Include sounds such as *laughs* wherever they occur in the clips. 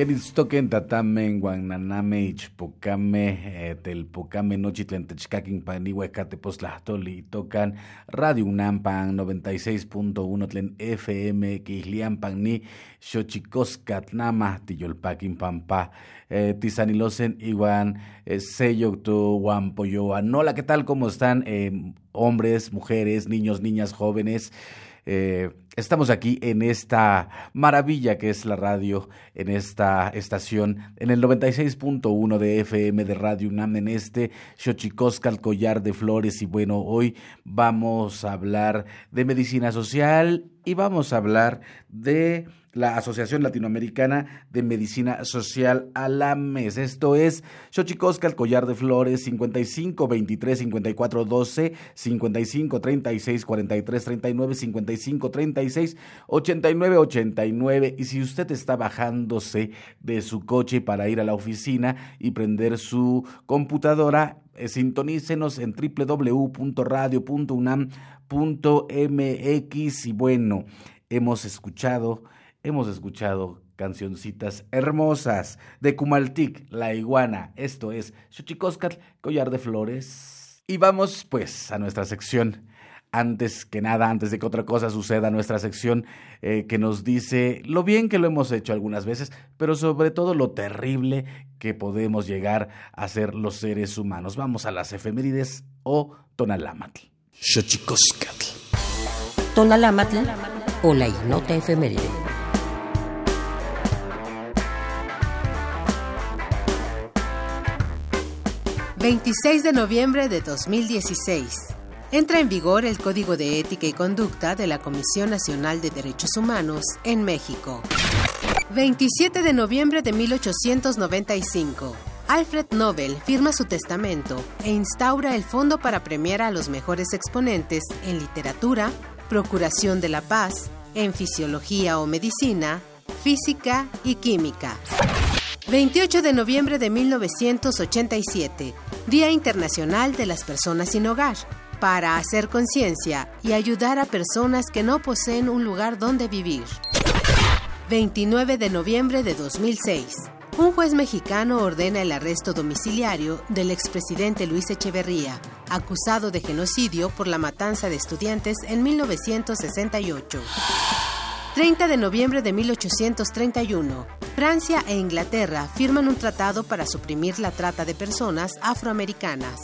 Queritztoquen tatamen, guananame, ichpocame, eh, telpocame, nochitlen techcaquin panihuecatepoztlahtoli, tocan Radio Unampan 96.1 tlen FM, quihliampan ni xochicoscatnama, tiyolpaquin pampa, eh, tisanilosen iguan, eh, sello tu guampoyoan. Hola, ¿qué tal? ¿Cómo están? Eh, hombres, mujeres, niños, niñas, jóvenes. Eh, estamos aquí en esta maravilla que es la radio, en esta estación, en el 96.1 de FM de Radio UNAM, en este Xochicoscal Collar de Flores. Y bueno, hoy vamos a hablar de medicina social y vamos a hablar de la Asociación Latinoamericana de Medicina Social ALAMES. Esto es Xochicosca, el collar de flores, 55 23 54 12, 55 36 43 39, 55 36 89 89. Y si usted está bajándose de su coche para ir a la oficina y prender su computadora, eh, sintonícenos en www.radio.unam.mx y bueno, hemos escuchado hemos escuchado cancioncitas hermosas de Kumaltik, la iguana. Esto es Xochicóscatl, collar de flores. Y vamos pues a nuestra sección. Antes que nada, antes de que otra cosa suceda, nuestra sección eh, que nos dice lo bien que lo hemos hecho algunas veces, pero sobre todo lo terrible que podemos llegar a ser los seres humanos. Vamos a las efemérides o Tonalámatl. Xochicóscatl. Tonalámatl o la ignota efeméride. 26 de noviembre de 2016. Entra en vigor el Código de Ética y Conducta de la Comisión Nacional de Derechos Humanos en México. 27 de noviembre de 1895. Alfred Nobel firma su testamento e instaura el fondo para premiar a los mejores exponentes en literatura, procuración de la paz, en fisiología o medicina, física y química. 28 de noviembre de 1987. Día Internacional de las Personas sin Hogar, para hacer conciencia y ayudar a personas que no poseen un lugar donde vivir. 29 de noviembre de 2006. Un juez mexicano ordena el arresto domiciliario del expresidente Luis Echeverría, acusado de genocidio por la matanza de estudiantes en 1968. 30 de noviembre de 1831, Francia e Inglaterra firman un tratado para suprimir la trata de personas afroamericanas.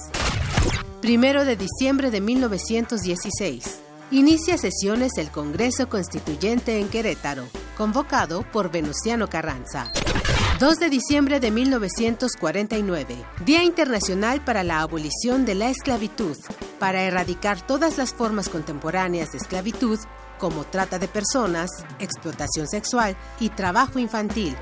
1 de diciembre de 1916, inicia sesiones el Congreso Constituyente en Querétaro, convocado por Venustiano Carranza. 2 de diciembre de 1949, Día Internacional para la Abolición de la Esclavitud, para erradicar todas las formas contemporáneas de esclavitud como trata de personas, explotación sexual y trabajo infantil.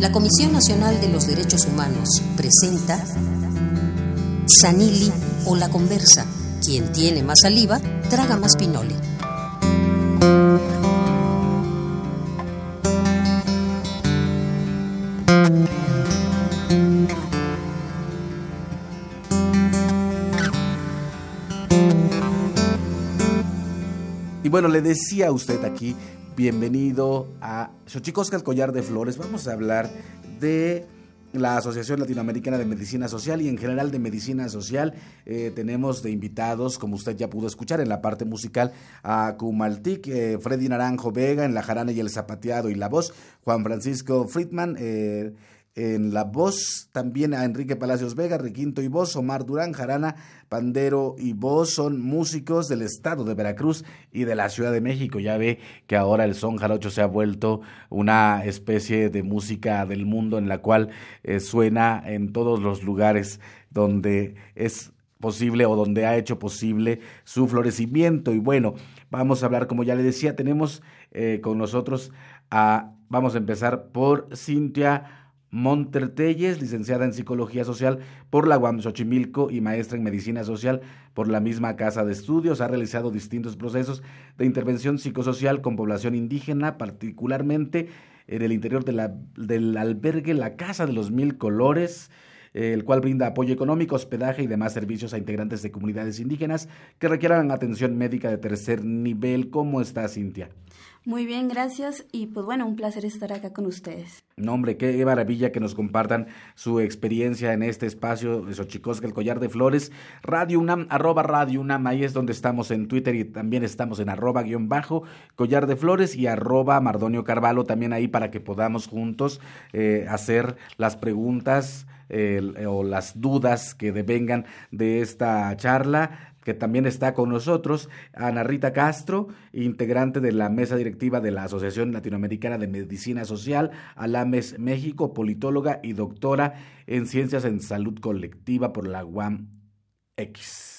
La Comisión Nacional de los Derechos Humanos presenta Sanili o la conversa. Quien tiene más saliva, traga más pinole. Y bueno, le decía a usted aquí, bienvenido a Xochicosca, el collar de flores. Vamos a hablar de la Asociación Latinoamericana de Medicina Social y en general de Medicina Social. Eh, tenemos de invitados, como usted ya pudo escuchar en la parte musical, a Kumaltik, eh, Freddy Naranjo Vega en la jarana y el zapateado y la voz, Juan Francisco Friedman. Eh, en la voz también a Enrique Palacios Vega, Requinto y voz, Omar Durán, Jarana, Pandero y voz son músicos del estado de Veracruz y de la Ciudad de México. Ya ve que ahora el son jarocho se ha vuelto una especie de música del mundo en la cual eh, suena en todos los lugares donde es posible o donde ha hecho posible su florecimiento. Y bueno, vamos a hablar, como ya le decía, tenemos eh, con nosotros a, vamos a empezar por Cintia Montertelles, licenciada en Psicología Social por la UAM Xochimilco y maestra en Medicina Social por la misma Casa de Estudios. Ha realizado distintos procesos de intervención psicosocial con población indígena, particularmente en el interior del albergue La Casa de los Mil Colores, el cual brinda apoyo económico, hospedaje y demás servicios a integrantes de comunidades indígenas que requieran atención médica de tercer nivel. ¿Cómo está, Cintia? Muy bien, gracias. Y pues bueno, un placer estar acá con ustedes. No, hombre, qué maravilla que nos compartan su experiencia en este espacio de Xochicosca, el collar de flores. Radio UNAM, arroba Radio UNAM, ahí es donde estamos en Twitter y también estamos en arroba guion bajo, collar de flores y arroba Mardonio Carvalho, también ahí para que podamos juntos eh, hacer las preguntas o las dudas que devengan de esta charla que también está con nosotros, Ana Rita Castro, integrante de la mesa directiva de la Asociación Latinoamericana de Medicina Social, Alames México, politóloga y doctora en Ciencias en Salud Colectiva por la UAM X.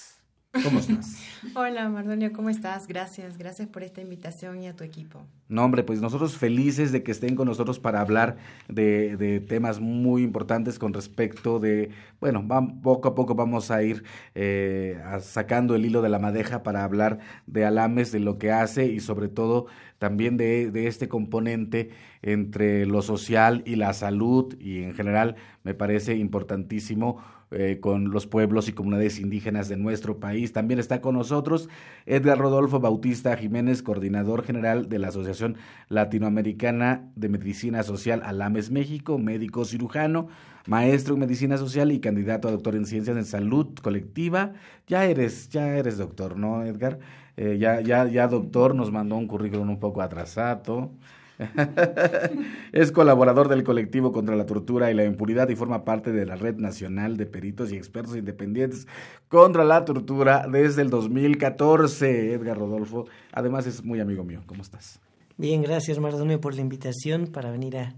¿Cómo estás? *laughs* Hola, Mardonio, ¿cómo estás? Gracias, gracias por esta invitación y a tu equipo. No, hombre, pues nosotros felices de que estén con nosotros para hablar de, temas muy importantes con respecto de, bueno, poco a poco vamos a ir eh, sacando el hilo de la madeja para hablar de Alames, de lo que hace y sobre todo también de, de este componente entre lo social y la salud y en general me parece importantísimo eh, con los pueblos y comunidades indígenas de nuestro país. También está con nosotros Edgar Rodolfo Bautista Jiménez, coordinador general de la Asociación Latinoamericana de Medicina Social Alames México, médico cirujano, maestro en medicina social y candidato a doctor en ciencias en salud colectiva. Ya eres, ya eres doctor, ¿no, Edgar? Eh, ya, ya, ya doctor, nos mandó un currículum un poco atrasado. *laughs* es colaborador del colectivo contra la tortura y la impunidad y forma parte de la Red Nacional de Peritos y Expertos Independientes contra la Tortura desde el 2014. Edgar Rodolfo, además es muy amigo mío. ¿Cómo estás? Bien, gracias Mardonio por la invitación para venir a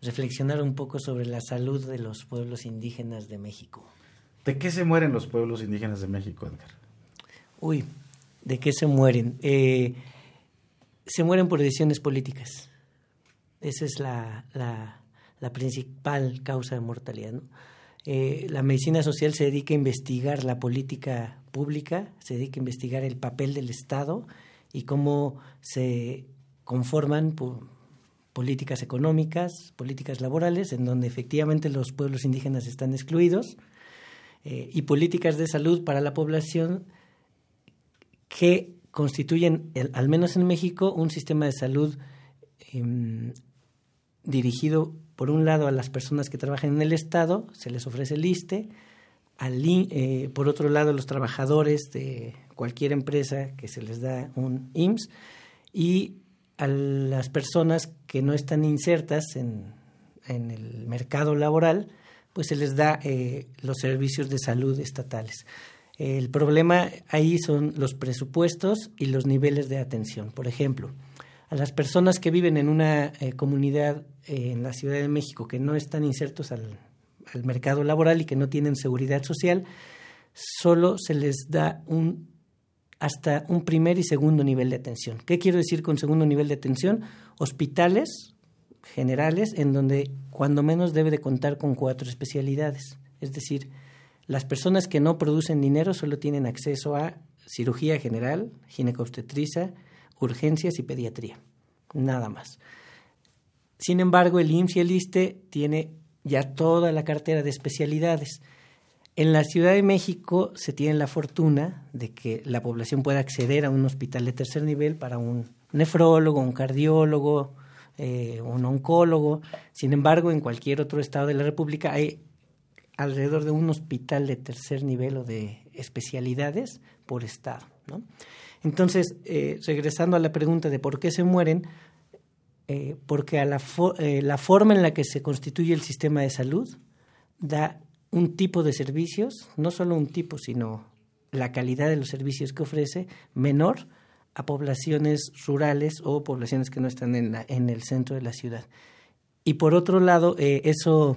reflexionar un poco sobre la salud de los pueblos indígenas de México. ¿De qué se mueren los pueblos indígenas de México, Edgar? Uy, ¿de qué se mueren? Eh, se mueren por decisiones políticas. Esa es la, la, principal causa de mortalidad. Eh, la medicina social se dedica a investigar la política pública, se dedica a investigar el papel del Estado y cómo se conforman políticas económicas, políticas laborales, en donde efectivamente los pueblos indígenas están excluidos, eh, y políticas de salud para la población que constituyen, al menos en México, un sistema de salud em, dirigido, por un lado, a las personas que trabajan en el Estado, se les ofrece el ISTE, eh, por otro lado, a los trabajadores de cualquier empresa que se les da un IMSS, y a las personas que no están insertas en, en el mercado laboral, pues se les da eh, los servicios de salud estatales. El problema ahí son los presupuestos y los niveles de atención. Por ejemplo, a las personas que viven en una eh, comunidad eh, en la Ciudad de México que no están insertos al, mercado laboral y que no tienen seguridad social, solo se les da un hasta un primer y segundo nivel de atención. ¿Qué quiero decir con segundo nivel de atención? Hospitales generales en donde cuando menos debe de contar con cuatro especialidades. Es decir, las personas que no producen dinero solo tienen acceso a cirugía general, ginecobstetricia, urgencias y pediatría, nada más. Sin embargo, el IMSS y el ISTE tiene ya toda la cartera de especialidades. En la Ciudad de México se tiene la fortuna de que la población pueda acceder a un hospital de tercer nivel para un nefrólogo, un cardiólogo, eh, un oncólogo. Sin embargo, en cualquier otro estado de la República hay alrededor de un hospital de tercer nivel o de especialidades por estado. Entonces, eh, regresando a la pregunta de por qué se mueren, eh, porque a la, eh, la forma en la que se constituye el sistema de salud da un tipo de servicios, no solo un tipo, sino la calidad de los servicios que ofrece, menor a poblaciones rurales o poblaciones que no están en, en el centro de la ciudad. Y por otro lado, eso,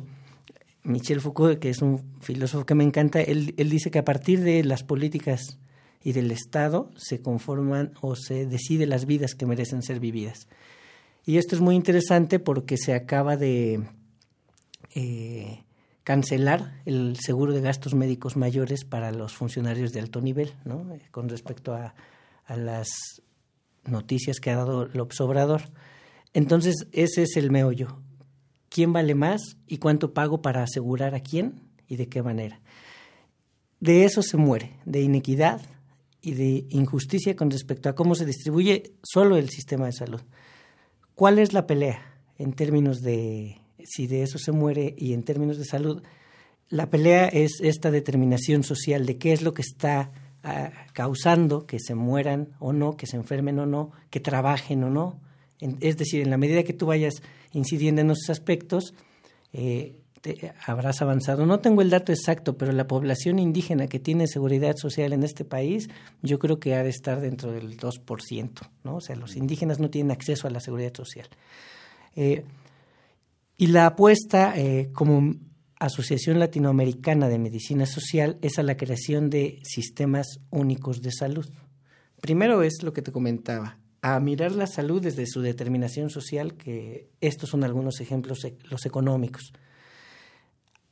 Michel Foucault, que es un filósofo que me encanta, él dice que a partir de las políticas y del Estado se conforman o se decide las vidas que merecen ser vividas. Y esto es muy interesante porque se acaba de eh, cancelar el seguro de gastos médicos mayores para los funcionarios de alto nivel, ¿no? Con respecto a, a las noticias que ha dado López Obrador. Entonces, ese es el meollo. ¿Quién vale más y cuánto pago para asegurar a quién y de qué manera? De eso se muere, de inequidad, y de injusticia con respecto a cómo se distribuye solo el sistema de salud. ¿Cuál es la pelea en términos de si de eso se muere y en términos de salud? La pelea es esta determinación social de qué es lo que está ah, causando que se mueran o no, que se enfermen o no, que trabajen o no. es decir, en la medida que tú vayas incidiendo en esos aspectos, eh, habrás avanzado. No tengo el dato exacto, pero la población indígena que tiene seguridad social en este país, yo creo que ha de estar dentro del 2%, ¿no? O sea, los indígenas no tienen acceso a la seguridad social. Eh, y la apuesta eh, como Asociación Latinoamericana de Medicina Social es a la creación de sistemas únicos de salud. Primero es lo que te comentaba, a mirar la salud desde su determinación social, que estos son algunos ejemplos, los económicos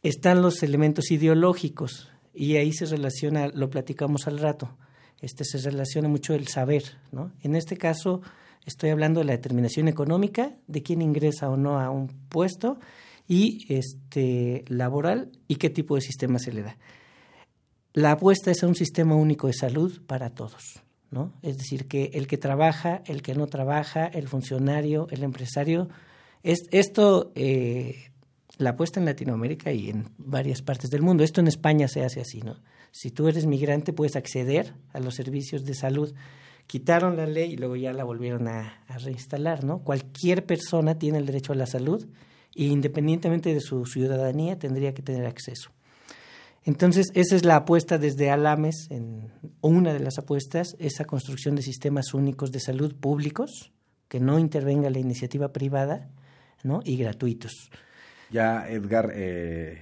están los elementos ideológicos y ahí se relaciona, lo platicamos al rato, este se relaciona mucho el saber, ¿no? En este caso estoy hablando de la determinación económica de quién ingresa o no a un puesto y este laboral y qué tipo de sistema se le da. La apuesta es a un sistema único de salud para todos, ¿no? Es decir, que el que trabaja, el que no trabaja, el funcionario, el empresario, es, esto eh, la apuesta en Latinoamérica y en varias partes del mundo. Esto en España se hace así, ¿no? Si tú eres migrante puedes acceder a los servicios de salud. Quitaron la ley y luego ya la volvieron a, reinstalar, ¿no? Cualquier persona tiene el derecho a la salud e independientemente de su ciudadanía tendría que tener acceso. Entonces, esa es la apuesta desde Alames, en, una de las apuestas, esa construcción de sistemas únicos de salud públicos, que no intervenga la iniciativa privada, ¿no? y gratuitos. Ya Edgar, eh,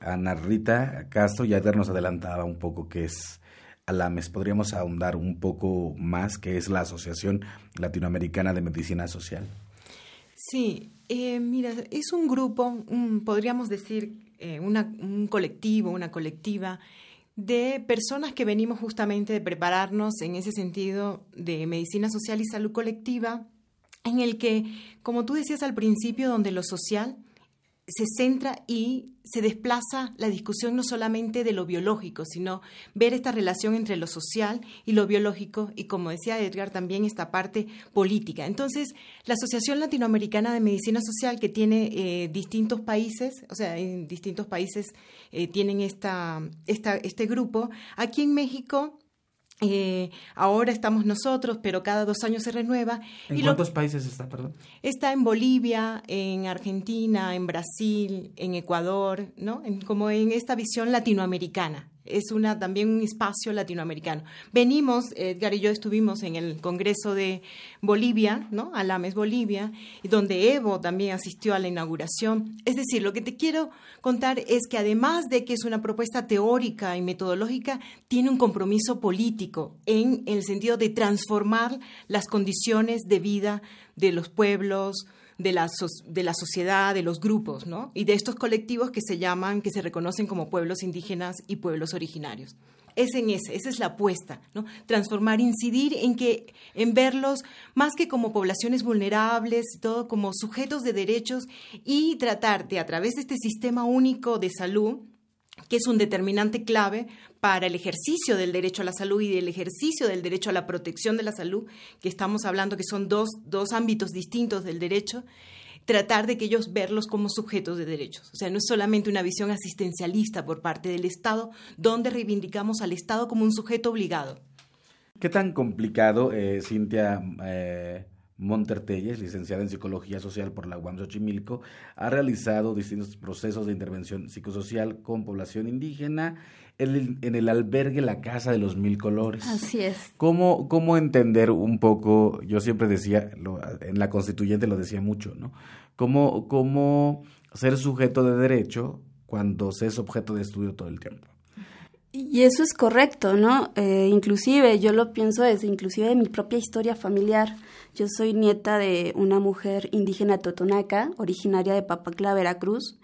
Ana Rita Castro, ya Edgar nos adelantaba un poco qué es Alames. ¿Podríamos ahondar un poco más qué es la Asociación Latinoamericana de Medicina Social? Sí, eh, mira, es un grupo, podríamos decir, eh, un colectivo, una colectiva de personas que venimos justamente de prepararnos en ese sentido de medicina social y salud colectiva, en el que, como tú decías al principio, donde lo social se centra y se desplaza la discusión no solamente de lo biológico, sino ver esta relación entre lo social y lo biológico y, como decía Edgar, también esta parte política. Entonces, la Asociación Latinoamericana de Medicina Social, que tiene eh, distintos países, o sea, en distintos países eh, tienen esta, esta, este grupo, aquí en México eh, ahora estamos nosotros, pero cada dos años se renueva. ¿En cuántos países está, perdón? Está en Bolivia, en Argentina, en Brasil, en Ecuador, ¿no? como en esta visión latinoamericana es una, también un espacio latinoamericano. Venimos, Edgar y yo estuvimos en el Congreso de Bolivia, ¿no? Alames, Bolivia, donde Evo también asistió a la inauguración. Es decir, lo que te quiero contar es que además de que es una propuesta teórica y metodológica, tiene un compromiso político en el sentido de transformar las condiciones de vida de los pueblos, de la, de la sociedad, de los grupos, ¿no? Y de estos colectivos que se llaman, que se reconocen como pueblos indígenas y pueblos originarios. Es en ese, esa es la apuesta. Transformar, incidir en que, en verlos más que como poblaciones vulnerables, todo como sujetos de derechos y tratar de a través de este sistema único de salud que es un determinante clave para el ejercicio del derecho a la salud y del ejercicio del derecho a la protección de la salud, que estamos hablando que son dos, dos ámbitos distintos del derecho, tratar de que ellos verlos como sujetos de derechos. O sea, no es solamente una visión asistencialista por parte del Estado, donde reivindicamos al Estado como un sujeto obligado. ¿Qué tan complicado, eh, Cintia, eh, Montertelles, licenciada en Psicología Social por la UAM Xochimilco, ha realizado distintos procesos de intervención psicosocial con población indígena en el, albergue La Casa de los Mil Colores. Así es. ¿Cómo, cómo entender un poco, yo siempre decía, en la constituyente lo decía mucho, ¿no? ¿Cómo, cómo ser sujeto de derecho cuando se es objeto de estudio todo el tiempo? Y eso es correcto, ¿no? Eh, inclusive, yo lo pienso desde inclusive de mi propia historia familiar. Yo soy nieta de una mujer indígena totonaca, originaria de Papacla, Veracruz,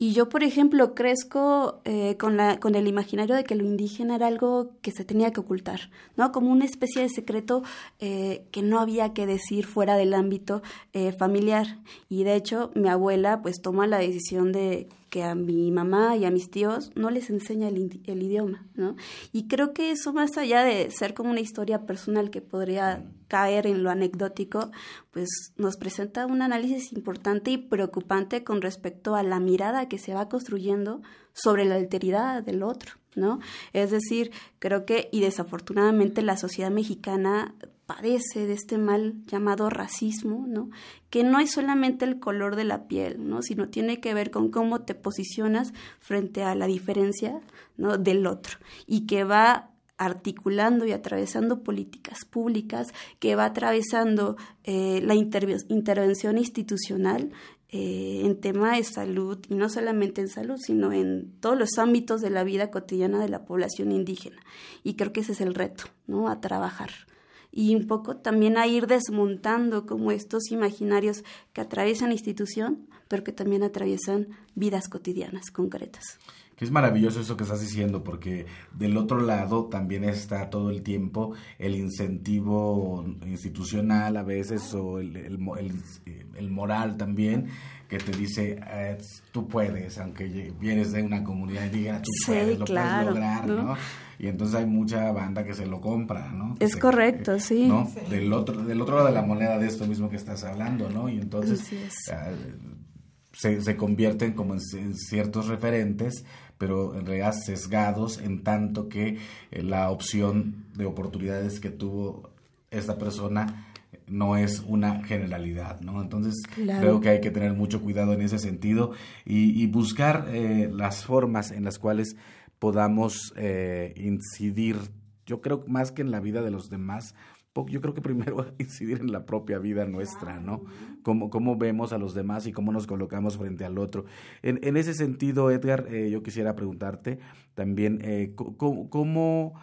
y yo, por ejemplo, crezco eh, con, la, con el imaginario de que lo indígena era algo que se tenía que ocultar, ¿no? Como una especie de secreto eh, que no había que decir fuera del ámbito eh, familiar. Y de hecho, mi abuela pues toma la decisión de que a mi mamá y a mis tíos no les enseña el, el idioma, ¿no? Y creo que eso más allá de ser como una historia personal que podría caer en lo anecdótico, pues nos presenta un análisis importante y preocupante con respecto a la mirada que se va construyendo sobre la alteridad del otro, ¿no? Es decir, creo que, y desafortunadamente la sociedad mexicana padece de este mal llamado racismo, ¿no? Que no es solamente el color de la piel, ¿no? Sino tiene que ver con cómo te posicionas frente a la diferencia, ¿no? Del otro y que va articulando y atravesando políticas públicas, que va atravesando eh, la intervención institucional eh, en tema de salud, y no solamente en salud, sino en todos los ámbitos de la vida cotidiana de la población indígena. Y creo que ese es el reto, ¿no? A trabajar y un poco también a ir desmontando como estos imaginarios que atraviesan la institución, pero que también atraviesan vidas cotidianas concretas. Que es maravilloso eso que estás diciendo, porque del otro lado también está todo el tiempo el incentivo institucional a veces o el, el, moral también que te dice eh, tú puedes, aunque vienes de una comunidad indígena, tú puedes, lo puedes lograr, ¿no? Y entonces hay mucha banda que se lo compra, ¿no? es correcto, sí. Del otro del otro lado de la moneda de esto mismo que estás hablando, ¿no? Y entonces ah, se, se, convierten como en, ciertos referentes, pero en realidad sesgados en tanto que eh, la opción de oportunidades que tuvo esta persona no es una generalidad, ¿no? Entonces creo que hay que tener mucho cuidado en ese sentido y, buscar eh, las formas en las cuales podamos eh, incidir, yo creo más que en la vida de los demás, yo creo que primero *laughs* incidir en la propia vida nuestra, ¿no? Cómo, cómo vemos a los demás y cómo nos colocamos frente al otro. En, en ese sentido, Edgar, eh, yo quisiera preguntarte también, eh, ¿cómo,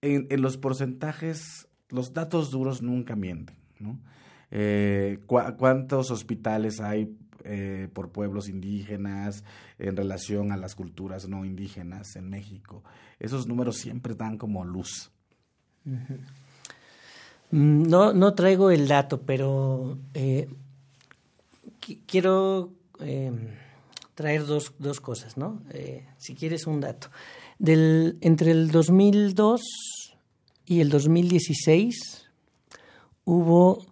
en, en, los porcentajes, los datos duros nunca mienten, ¿no? ¿Cuántos hospitales hay eh, por pueblos indígenas en relación a las culturas no indígenas en México. Esos números siempre dan como luz. Mm, no, no traigo el dato, pero eh, quiero em, traer dos, dos, cosas, ¿no? Eh, si quieres un dato. Del, entre el 2002 y el 2016 hubo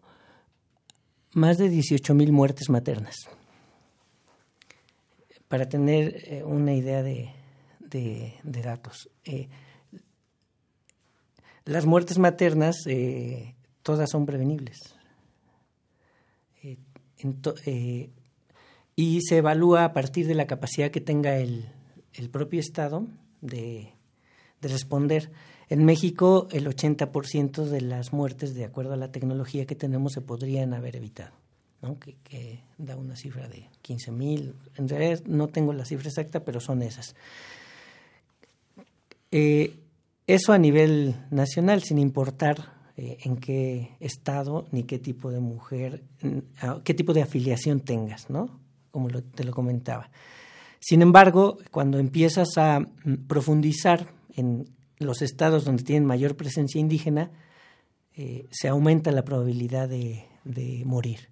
más de 18 mil muertes maternas para tener eh, una idea de, datos. Eh, las muertes maternas eh, todas son prevenibles. y se evalúa a partir de la capacidad que tenga el, propio Estado de, de, responder. En México, el 80% de las muertes, de acuerdo a la tecnología que tenemos, se podrían haber evitado que, da una cifra de 15 mil. En realidad no tengo la cifra exacta, pero son esas. Eh, eso a nivel nacional, sin importar eh, en qué estado ni qué tipo de mujer, qué tipo de afiliación tengas, ¿no? Como te lo comentaba. Sin embargo, cuando empiezas a mm, profundizar en los estados donde tienen mayor presencia indígena, eh, se aumenta la probabilidad de morir.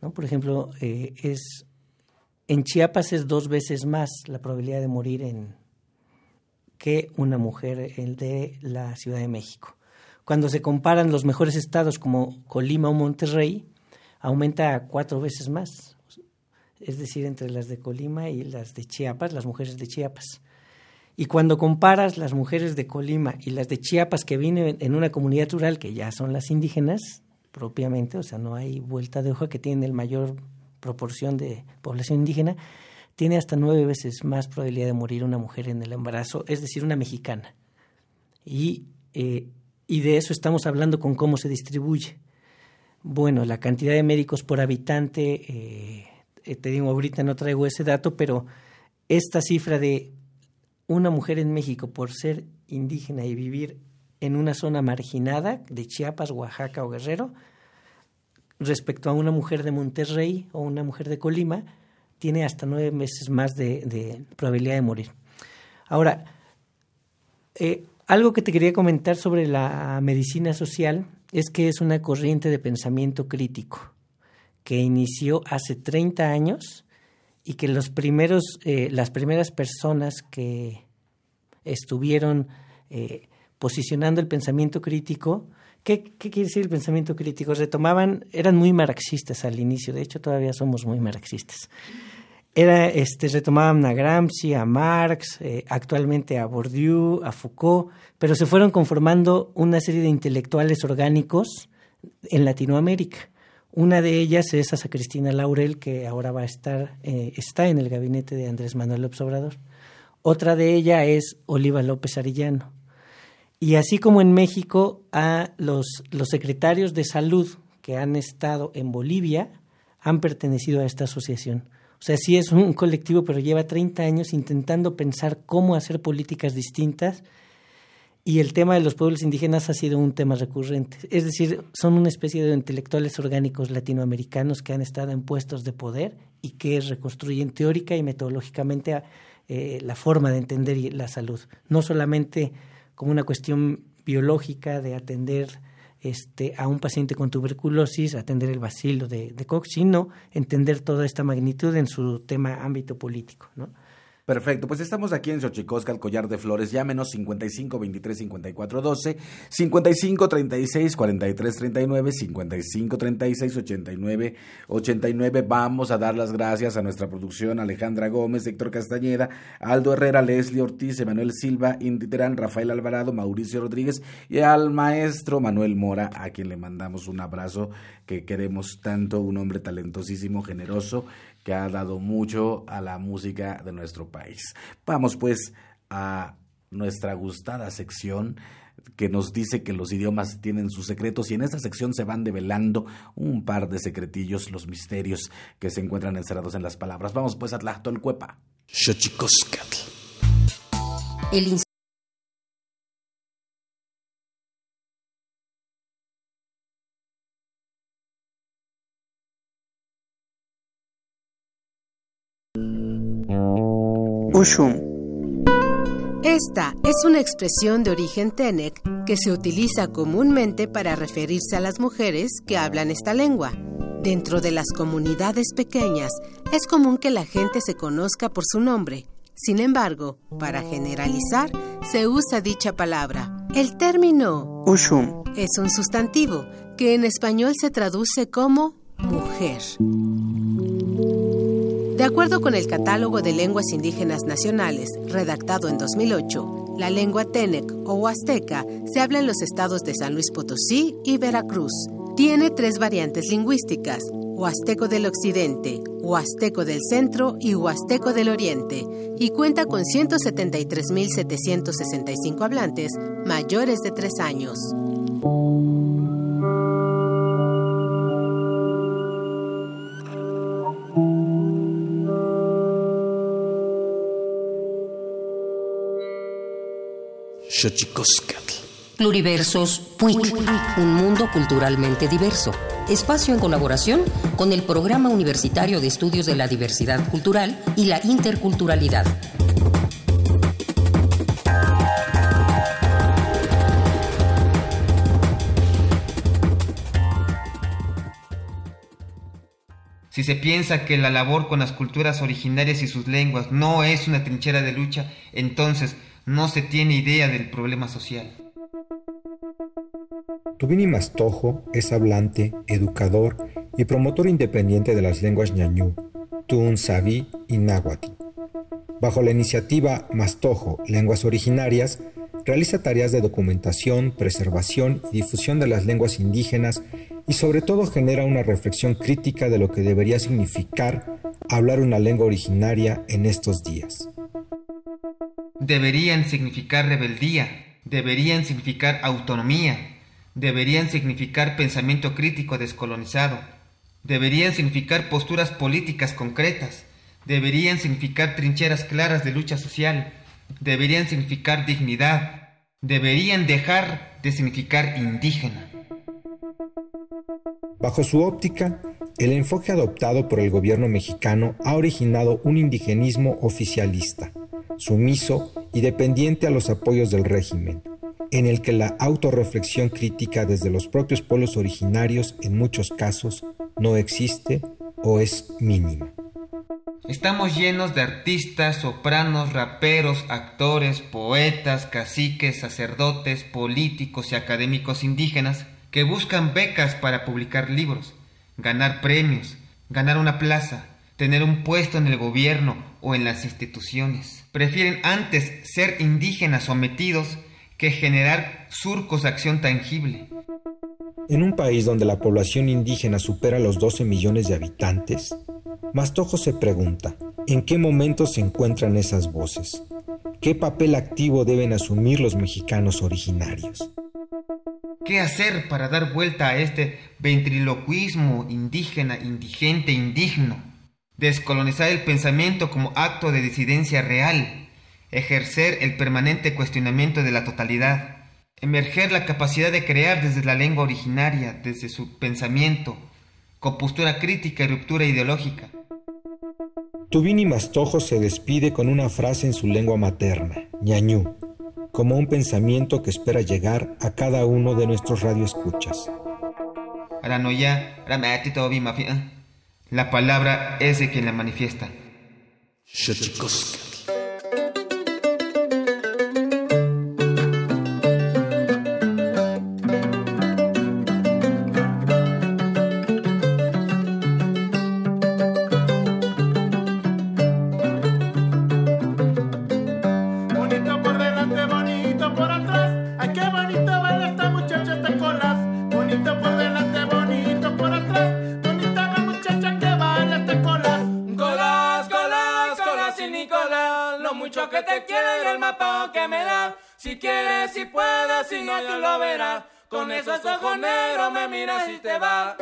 ¿No? Por ejemplo, eh, es, en Chiapas es dos veces más la probabilidad de morir en, que una mujer el de la Ciudad de México. Cuando se comparan los mejores estados como Colima o Monterrey, aumenta cuatro veces más. Es decir, entre las de Colima y las de Chiapas, las mujeres de Chiapas. Y cuando comparas las mujeres de Colima y las de Chiapas que viven en una comunidad rural, que ya son las indígenas, propiamente, o sea, no hay vuelta de hoja que tiene el mayor proporción de población indígena, tiene hasta nueve veces más probabilidad de morir una mujer en el embarazo, es decir, una mexicana. Y, eh, y de eso estamos hablando con cómo se distribuye. Bueno, la cantidad de médicos por habitante, eh, eh, te digo, ahorita no traigo ese dato, pero esta cifra de una mujer en México por ser indígena y vivir en una zona marginada de Chiapas, Oaxaca o Guerrero, respecto a una mujer de Monterrey o una mujer de Colima, tiene hasta nueve meses más de, probabilidad de morir. Ahora, eh, algo que te quería comentar sobre la medicina social es que es una corriente de pensamiento crítico que inició hace 30 años y que los primeros, eh, las primeras personas que estuvieron eh, posicionando el pensamiento crítico ¿Qué, quiere decir el pensamiento crítico? Retomaban, eran muy marxistas al inicio, de hecho todavía somos muy marxistas. Era, este, retomaban a Gramsci, a Marx, eh, actualmente a Bourdieu, a Foucault, pero se fueron conformando una serie de intelectuales orgánicos en Latinoamérica. Una de ellas es esa Cristina Laurel, que ahora va a estar, eh, está en el gabinete de Andrés Manuel López Obrador. Otra de ellas es Oliva López Arillano. Y así como en México, a los, secretarios de salud que han estado en Bolivia han pertenecido a esta asociación. O sea, sí es un colectivo, pero lleva 30 años intentando pensar cómo hacer políticas distintas y el tema de los pueblos indígenas ha sido un tema recurrente. Es decir, son una especie de intelectuales orgánicos latinoamericanos que han estado en puestos de poder y que reconstruyen teórica y metodológicamente eh, la forma de entender la salud. No solamente como una cuestión biológica de atender este, a un paciente con tuberculosis, atender el vacilo de, de Koch, sino entender toda esta magnitud en su tema ámbito político. ¿no? Perfecto, pues estamos aquí en Xochicosca, el collar de flores. Llámenos 55 23 54 12, 55 36 43 39, 55 36 89 89. Vamos a dar las gracias a nuestra producción Alejandra Gómez, Héctor Castañeda, Aldo Herrera, Leslie Ortiz, Emanuel Silva, Indy Terán, Rafael Alvarado, Mauricio Rodríguez y al maestro Manuel Mora, a quien le mandamos un abrazo que queremos tanto, un hombre talentosísimo, generoso que ha dado mucho a la música de nuestro país. Vamos pues a nuestra gustada sección que nos dice que los idiomas tienen sus secretos y en esta sección se van develando un par de secretillos, los misterios que se encuentran encerrados en las palabras. Vamos pues a Tlachtolcuepa. El Esta es una expresión de origen Tenec que se utiliza comúnmente para referirse a las mujeres que hablan esta lengua. Dentro de las comunidades pequeñas es común que la gente se conozca por su nombre. Sin embargo, para generalizar, se usa dicha palabra. El término Ushum es un sustantivo que en español se traduce como mujer. De acuerdo con el Catálogo de Lenguas Indígenas Nacionales, redactado en 2008, la lengua Tenec o Huasteca se habla en los estados de San Luis Potosí y Veracruz. Tiene tres variantes lingüísticas, Huasteco del Occidente, Huasteco del Centro y Huasteco del Oriente, y cuenta con 173.765 hablantes mayores de tres años. Pluriversos PUIC, un mundo culturalmente diverso. Espacio en colaboración con el Programa Universitario de Estudios de la Diversidad Cultural y la Interculturalidad. Si se piensa que la labor con las culturas originarias y sus lenguas no es una trinchera de lucha, entonces no se tiene idea del problema social. Tubini Mastojo es hablante, educador y promotor independiente de las lenguas ñañú, tun, y náhuatl. Bajo la iniciativa Mastojo, Lenguas Originarias, realiza tareas de documentación, preservación y difusión de las lenguas indígenas y sobre todo genera una reflexión crítica de lo que debería significar hablar una lengua originaria en estos días deberían significar rebeldía, deberían significar autonomía, deberían significar pensamiento crítico descolonizado, deberían significar posturas políticas concretas, deberían significar trincheras claras de lucha social, deberían significar dignidad, deberían dejar de significar indígena. Bajo su óptica, el enfoque adoptado por el gobierno mexicano ha originado un indigenismo oficialista sumiso y dependiente a los apoyos del régimen, en el que la autorreflexión crítica desde los propios pueblos originarios en muchos casos no existe o es mínima. Estamos llenos de artistas, sopranos, raperos, actores, poetas, caciques, sacerdotes, políticos y académicos indígenas que buscan becas para publicar libros, ganar premios, ganar una plaza, tener un puesto en el gobierno o en las instituciones. Prefieren antes ser indígenas sometidos que generar surcos de acción tangible. En un país donde la población indígena supera los 12 millones de habitantes, Mastojo se pregunta, ¿en qué momento se encuentran esas voces? ¿Qué papel activo deben asumir los mexicanos originarios? ¿Qué hacer para dar vuelta a este ventriloquismo indígena, indigente, indigno? Descolonizar el pensamiento como acto de disidencia real, ejercer el permanente cuestionamiento de la totalidad, emerger la capacidad de crear desde la lengua originaria, desde su pensamiento, con postura crítica y ruptura ideológica. Tubini Mastojo se despide con una frase en su lengua materna, ñañú, como un pensamiento que espera llegar a cada uno de nuestros radioescuchas. La palabra es de quien la manifiesta. miras y no, ya lo verás. Con esos ojos negros me miras y te vas.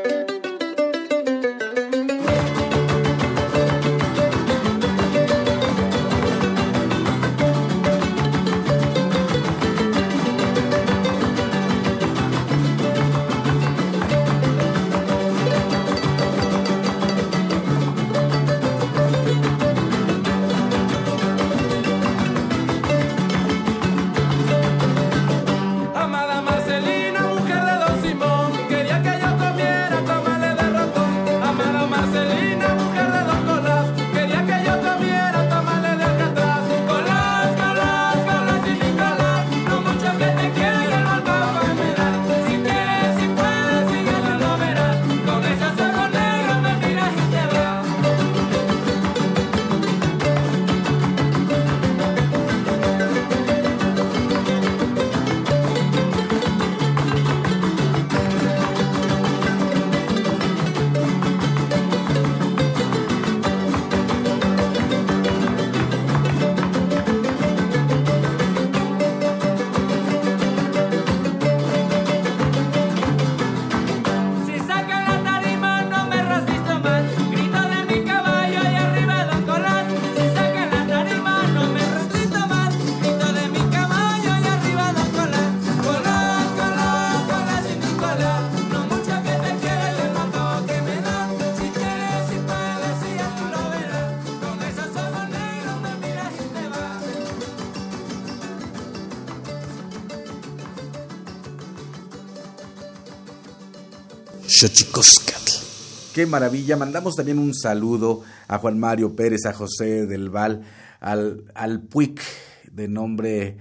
Qué maravilla. Mandamos también un saludo a Juan Mario Pérez, a José del Val, al, al Puic, de nombre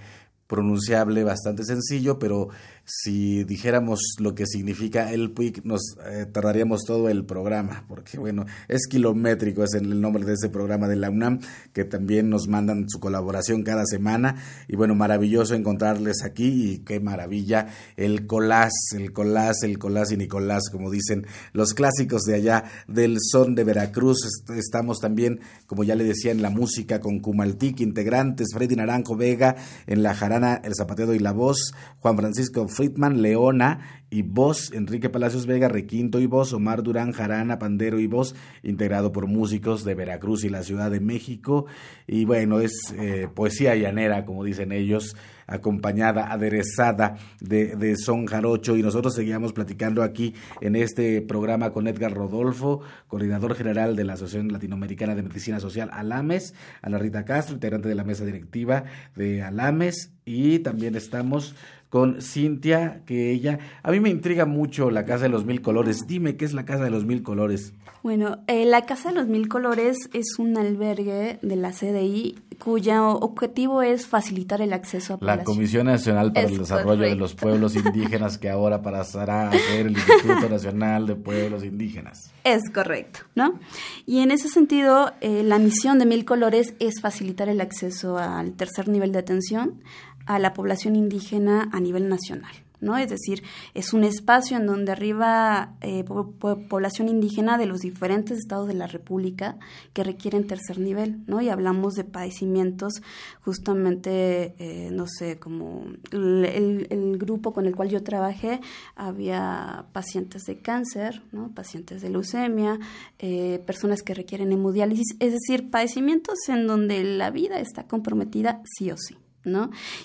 pronunciable bastante sencillo, pero si dijéramos lo que significa el PUIC, nos eh, tardaríamos todo el programa, porque bueno, es kilométrico, es el nombre de ese programa de la UNAM, que también nos mandan su colaboración cada semana. Y bueno, maravilloso encontrarles aquí y qué maravilla el colás, el colás, el colás y Nicolás, como dicen los clásicos de allá del son de Veracruz. Estamos también, como ya le decía, en la música con Cumaltic, integrantes, Freddy Naranjo Vega, en la jarana El Zapateo y la Voz, Juan Francisco Friedman, Leona y voz, Enrique Palacios Vega, Requinto y voz, Omar Durán, Jarana, Pandero y voz, integrado por músicos de Veracruz y la Ciudad de México. Y bueno, es eh, poesía llanera, como dicen ellos acompañada, aderezada de, de, son jarocho y nosotros seguíamos platicando aquí en este programa con Edgar Rodolfo, coordinador general de la Asociación Latinoamericana de Medicina Social Alames, Ana Rita Castro, integrante de la mesa directiva de Alames y también estamos con Cintia, que ella, a mí me intriga mucho la Casa de los Mil Colores. Dime, ¿qué es la Casa de los Mil Colores? Bueno, eh, la Casa de los Mil Colores es un albergue de la CDI cuyo objetivo es facilitar el acceso a La Comisión Nacional para el Desarrollo de los Pueblos *laughs* Indígenas que ahora pasará a ser el Instituto Nacional de Pueblos Indígenas. Es correcto, ¿no? Y en ese sentido, eh, la misión de Mil Colores es facilitar el acceso al tercer nivel de atención a la población indígena a nivel nacional. ¿No? Es decir, es un espacio en donde arriba eh, población indígena de los diferentes estados de la República que requieren tercer nivel, ¿no? Y hablamos de padecimientos justamente, eh, no sé, como el, el, grupo con el cual yo trabajé, había pacientes de cáncer, ¿no? Pacientes de leucemia, eh, personas que requieren hemodiálisis, es decir, padecimientos en donde la vida está comprometida sí o sí.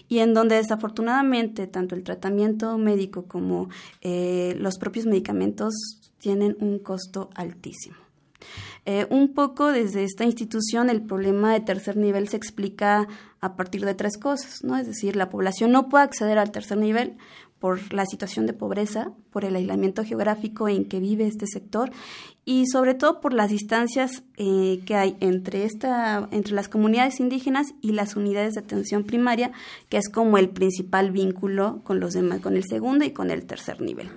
Y en donde desafortunadamente tanto el tratamiento médico como eh, los propios medicamentos tienen un costo altísimo. Eh, un poco desde esta institución el problema de tercer nivel se explica a partir de tres cosas, ¿no? Es decir, la población no puede acceder al tercer nivel por la situación de pobreza, por el aislamiento geográfico en que vive este sector y sobre todo por las distancias eh, que hay entre, esta, entre las comunidades indígenas y las unidades de atención primaria, que es como el principal vínculo con los demás, con el segundo y con el tercer nivel.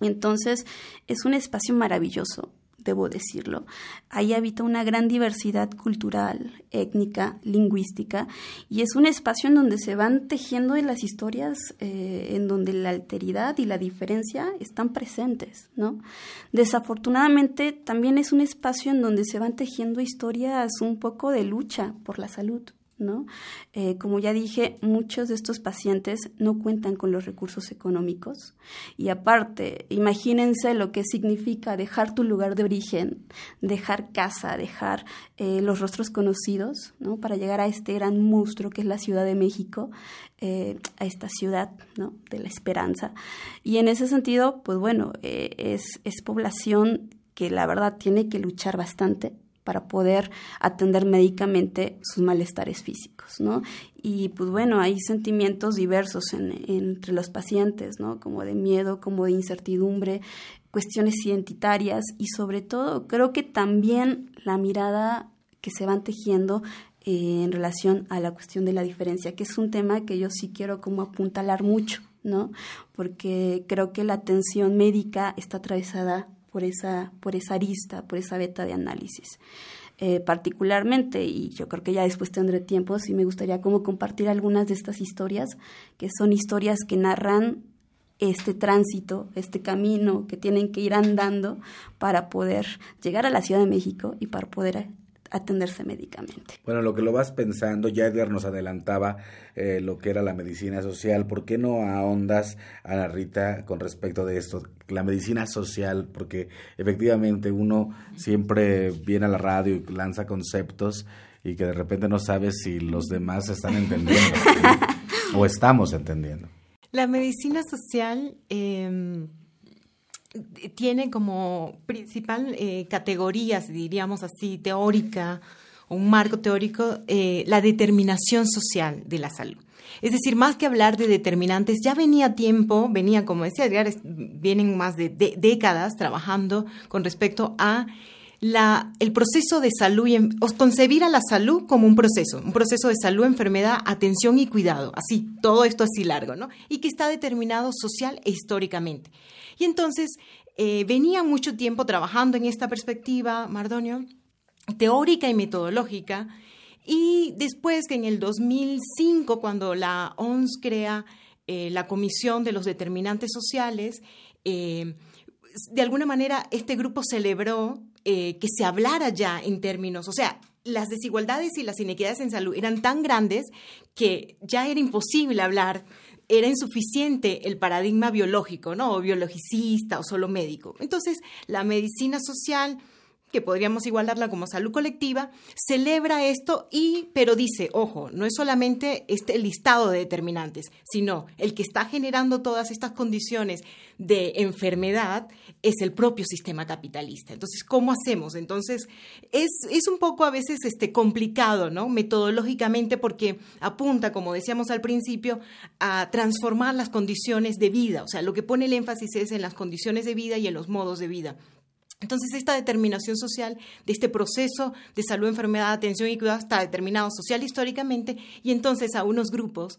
Entonces, es un espacio maravilloso debo decirlo. Ahí habita una gran diversidad cultural, étnica, lingüística, y es un espacio en donde se van tejiendo las historias, eh, en donde la alteridad y la diferencia están presentes, ¿no? Desafortunadamente, también es un espacio en donde se van tejiendo historias un poco de lucha por la salud. Eh, como ya dije, muchos de estos pacientes no cuentan con los recursos económicos y aparte, imagínense lo que significa dejar tu lugar de origen, dejar casa, dejar eh, los rostros conocidos, ¿no? Para llegar a este gran monstruo que es la Ciudad de México, eh, a esta ciudad, ¿no? De la esperanza. Y en ese sentido, pues bueno, es población que la verdad tiene que luchar bastante para poder atender médicamente sus malestares físicos, ¿no? Y pues bueno, hay sentimientos diversos entre los pacientes, ¿no? Como de miedo, como de incertidumbre, cuestiones identitarias y sobre todo creo que también la mirada que se van tejiendo eh, en relación a la cuestión de la diferencia, que es un tema que yo sí quiero como apuntalar mucho, ¿no? Porque creo que la atención médica está atravesada por esa, por esa arista, por esa beta de análisis. Eh, particularmente, y yo creo que ya después tendré tiempo, sí me gustaría como compartir algunas de estas historias, que son historias que narran este tránsito, este camino que tienen que ir andando para poder llegar a la Ciudad de México y para poder atenderse médicamente. Bueno, lo que lo vas pensando, ya Edgar nos adelantaba eh, lo que era la medicina social. ¿Por qué no ahondas, Ana Rita, con respecto de esto? La medicina social, porque efectivamente uno siempre viene a la radio y lanza conceptos y que de repente no sabe si los demás están entendiendo *laughs* o estamos entendiendo. La medicina social... Eh tiene como principal eh, categorías, diríamos así, teórica, un marco teórico, eh, la determinación social de la salud. Es decir, más que hablar de determinantes, ya venía tiempo, venía, como decía Edgar, vienen más de, décadas trabajando con respecto a la, el proceso de salud y o concebir a la salud como un proceso, un proceso de salud, enfermedad, atención y cuidado, así, todo esto así largo, ¿no? Y que está determinado social e históricamente. Y entonces eh, venía mucho tiempo trabajando en esta perspectiva, Mardonio, teórica y metodológica, y después que en el 2005, cuando la ONS crea eh, la Comisión de los Determinantes Sociales, eh, de alguna manera este grupo celebró que se hablara ya en términos, o sea, las desigualdades y las inequidades en salud eran tan grandes que ya era imposible hablar era insuficiente el paradigma biológico, ¿no? O biologicista o solo médico. Entonces, la medicina social que podríamos igualarla como salud colectiva, celebra esto y, pero dice, ojo, no es solamente este listado de determinantes, sino el que está generando todas estas condiciones de enfermedad es el propio sistema capitalista. Entonces, ¿cómo hacemos? Entonces, es, es un poco a veces este, complicado, ¿no? Metodológicamente, porque apunta, como decíamos al principio, a transformar las condiciones de vida. O sea, lo que pone el énfasis es en las condiciones de vida y en los modos de vida. Entonces, esta determinación social de este proceso de salud, enfermedad, atención y cuidado está determinado social históricamente y entonces a unos grupos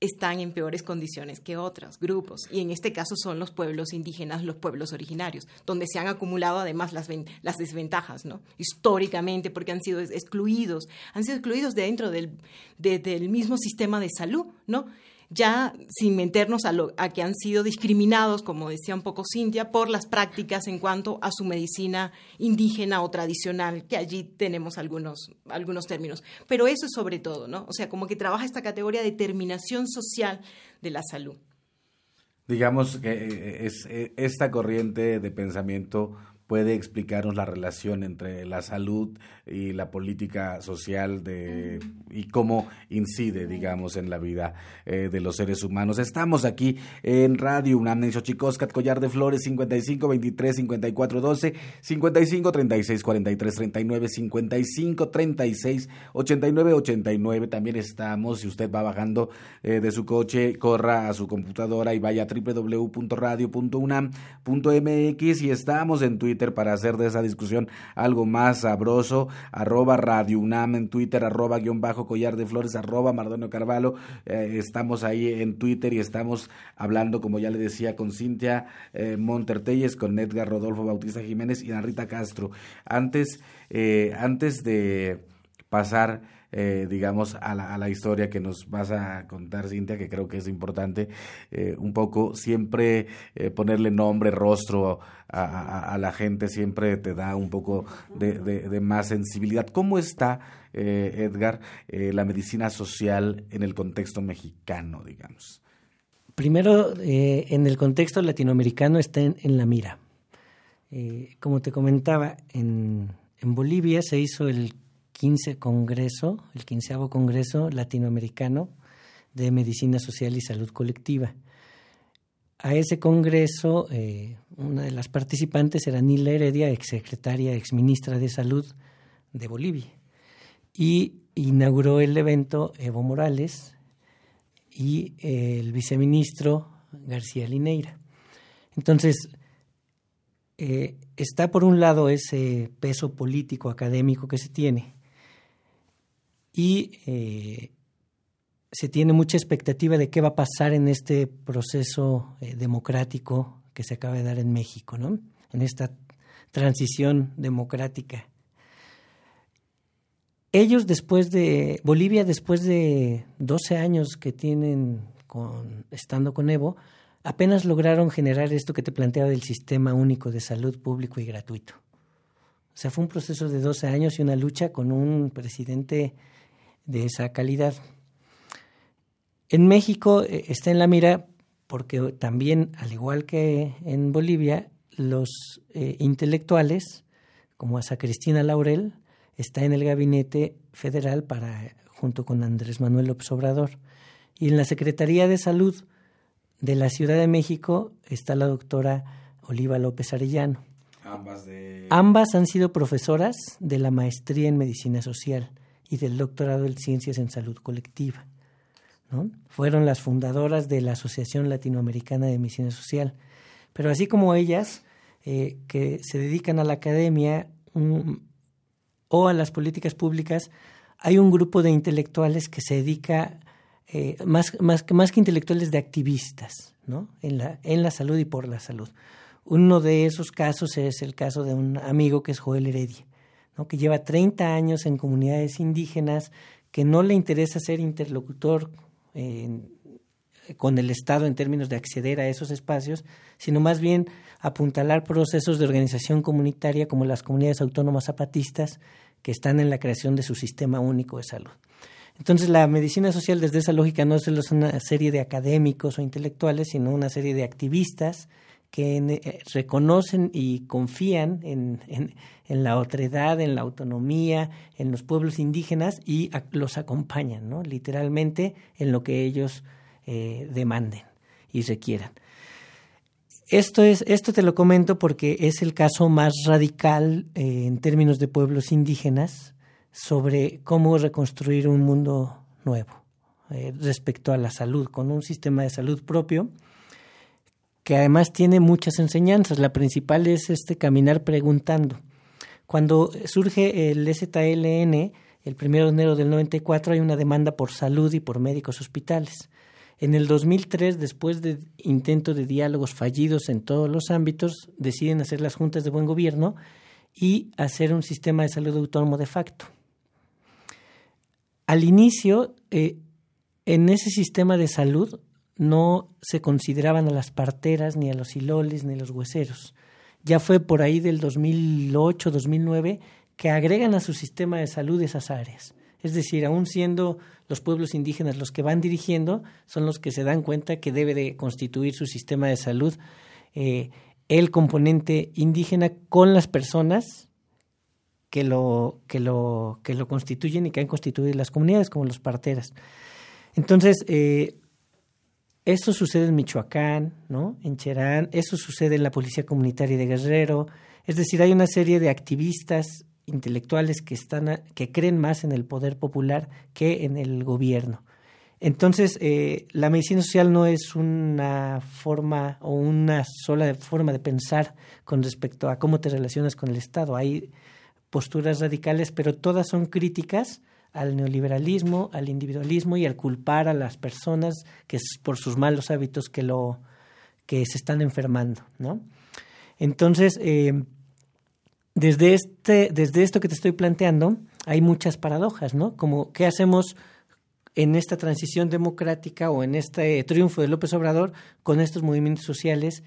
están en peores condiciones que otros grupos. Y en este caso son los pueblos indígenas, los pueblos originarios, donde se han acumulado además las, desventajas, ¿no? Históricamente, porque han sido excluidos, han sido excluidos de dentro del mismo sistema de salud, ¿no? Ya sin meternos a, lo, a que han sido discriminados, como decía un poco Cintia, por las prácticas en cuanto a su medicina indígena o tradicional, que allí tenemos algunos, algunos términos. Pero eso es sobre todo, ¿no? O sea, como que trabaja esta categoría de determinación social de la salud. Digamos que eh, es, eh, esta corriente de pensamiento puede explicarnos la relación entre la salud y la política social de, y cómo incide, digamos, en la vida eh, de los seres humanos. Estamos aquí en Radio UNAM, en Xochicoscat, Collar de Flores, 55 23 54 12, 55 36 43 39, 55 36 89 89. También estamos, si usted va bajando eh, de su coche, corra a su computadora y vaya a www.radio.unam.mx y estamos en Twitter para hacer de esa discusión algo más sabroso. Arroba Radio UNAM en Twitter, arroba guion bajo collar de flores, arroba Mardonio Carvalho. Eh, estamos ahí en Twitter y estamos hablando, como ya le decía, con Cintia eh, Montertelles, con Edgar Rodolfo Bautista Jiménez y Rita Castro. Antes, eh, antes de pasar eh, digamos, a la, a la, historia que nos vas a contar, Cintia, que creo que es importante, eh, un poco siempre eh, ponerle nombre, rostro a, a, la gente, siempre te da un poco de, de, más sensibilidad. ¿Cómo está, Edgar, la medicina social en el contexto mexicano, digamos? Primero, en el contexto latinoamericano está en, en la mira. como te comentaba, en, en Bolivia se hizo el 15 Congreso, el quinceavo Congreso Latinoamericano de Medicina Social y Salud Colectiva. A ese congreso, eh, una de las participantes era Nila Heredia, exsecretaria, exministra de Salud de Bolivia. Y inauguró el evento Evo Morales y el viceministro García Lineira. Entonces, eh, está por un lado ese peso político académico que se tiene, y eh, se tiene mucha expectativa de qué va a pasar en este proceso eh, democrático que se acaba de dar en México, ¿no? En esta transición democrática. Ellos después de, Bolivia después de 12 años que tienen estando con Evo, apenas lograron generar esto que te planteaba del sistema único de salud público y gratuito. O sea, fue un proceso de 12 años y una lucha con un presidente de esa calidad. En México eh, está en la mira porque también, al igual que en Bolivia, los eh, intelectuales, como Asa Cristina Laurel, está en el gabinete federal para, junto con Andrés Manuel López Obrador. Y en la Secretaría de Salud de la Ciudad de México está la doctora Oliva López Arellano. Ambas, de... Ambas han sido profesoras de la maestría en medicina social y del doctorado en Ciencias en Salud Colectiva. ¿no? Fueron las fundadoras de la Asociación Latinoamericana de Medicina Social. Pero así como ellas, eh, que se dedican a la academia o a las políticas públicas, hay un grupo de intelectuales que se dedica, eh, más, más, más que intelectuales, de activistas ¿no? en, la, en la salud y por la salud. Uno de esos casos es el caso de un amigo que es Joel Heredia que lleva 30 años en comunidades indígenas, que no le interesa ser interlocutor con el Estado en términos de acceder a esos espacios, sino más bien apuntalar procesos de organización comunitaria como las comunidades autónomas zapatistas que están en la creación de su sistema único de salud. Entonces la medicina social desde esa lógica no es una serie de académicos o intelectuales, sino una serie de activistas que eh, reconocen y confían en, en, la otredad, en la autonomía, en los pueblos indígenas y los acompañan, ¿no? literalmente, en lo que ellos eh, demanden y requieran. Esto, es, esto te lo comento porque es el caso más radical eh, en términos de pueblos indígenas sobre cómo reconstruir un mundo nuevo respecto a la salud, con un sistema de salud propio que además tiene muchas enseñanzas. La principal es este caminar preguntando. Cuando surge el ZLN, el 1 de enero del 94, hay una demanda por salud y por médicos hospitales. En el 2003, después de intentos de diálogos fallidos en todos los ámbitos, deciden hacer las juntas de buen gobierno y hacer un sistema de salud autónomo de facto. Al inicio, eh, en ese sistema de salud no se consideraban a las parteras, ni a los hiloles, ni a los hueseros. Ya fue por ahí del 2008, 2009 que agregan a su sistema de salud esas áreas. Es decir, aún siendo los pueblos indígenas los que van dirigiendo, son los que se dan cuenta que debe de constituir su sistema de salud eh, el componente indígena con las personas que lo, que, lo, que lo constituyen y que han constituido las comunidades, como los parteras. Entonces, eh, eso sucede en Michoacán, ¿no? En Cherán, eso sucede en la Policía Comunitaria de Guerrero. Es decir, hay una serie de activistas intelectuales que están que creen más en el poder popular que en el gobierno. Entonces, eh, la medicina social no es una forma o una sola forma de pensar con respecto a cómo te relacionas con el Estado. Hay posturas radicales, pero todas son críticas al neoliberalismo, al individualismo y al culpar a las personas que es por sus malos hábitos que lo que se están enfermando, ¿no? Entonces, eh, desde este, desde esto que te estoy planteando, hay muchas paradojas, ¿no? Como qué hacemos en esta transición democrática o en este triunfo de López Obrador con estos movimientos sociales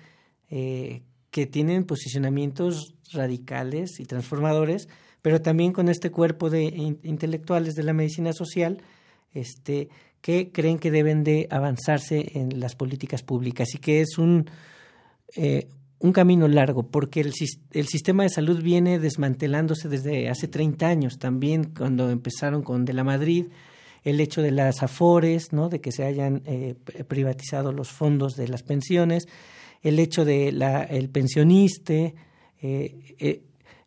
eh, que tienen posicionamientos radicales y transformadores, pero también con este cuerpo de intelectuales de la medicina social este, que creen que deben de avanzarse en las políticas públicas y que es un, eh, un camino largo, porque el, el, sistema de salud viene desmantelándose desde hace 30 años, también cuando empezaron con De la Madrid, el hecho de las afores, ¿no? de que se hayan eh, privatizado los fondos de las pensiones, el hecho de la, el pensionista, eh,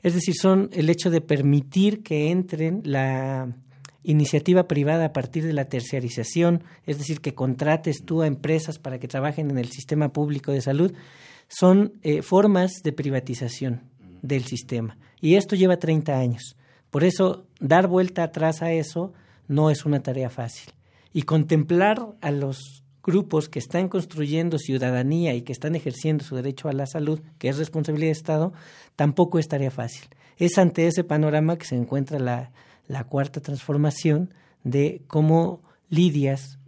es decir, son el hecho de permitir que entren la iniciativa privada a partir de la terciarización, es decir, que contrates tú a empresas para que trabajen en el sistema público de salud, son eh, formas de privatización del sistema. Y esto lleva 30 años. Por eso, dar vuelta atrás a eso no es una tarea fácil. Y contemplar a los grupos que están construyendo ciudadanía y que están ejerciendo su derecho a la salud, que es responsabilidad del Estado, tampoco es tarea fácil. Es ante ese panorama que se encuentra la, la cuarta transformación de cómo lidias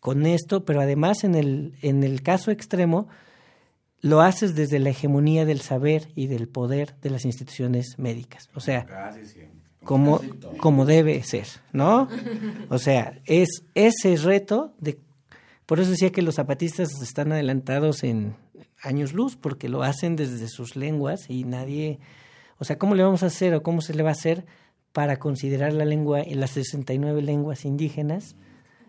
con esto, pero además en el, en el caso extremo, lo haces desde la hegemonía del saber y del poder de las instituciones médicas. O sea, como, como debe ser, ¿no? O sea, es ese reto de por eso decía que los zapatistas están adelantados en años luz, porque lo hacen desde sus lenguas y nadie, o sea, ¿cómo le vamos a hacer o cómo se le va a hacer para considerar la lengua en las 69 lenguas indígenas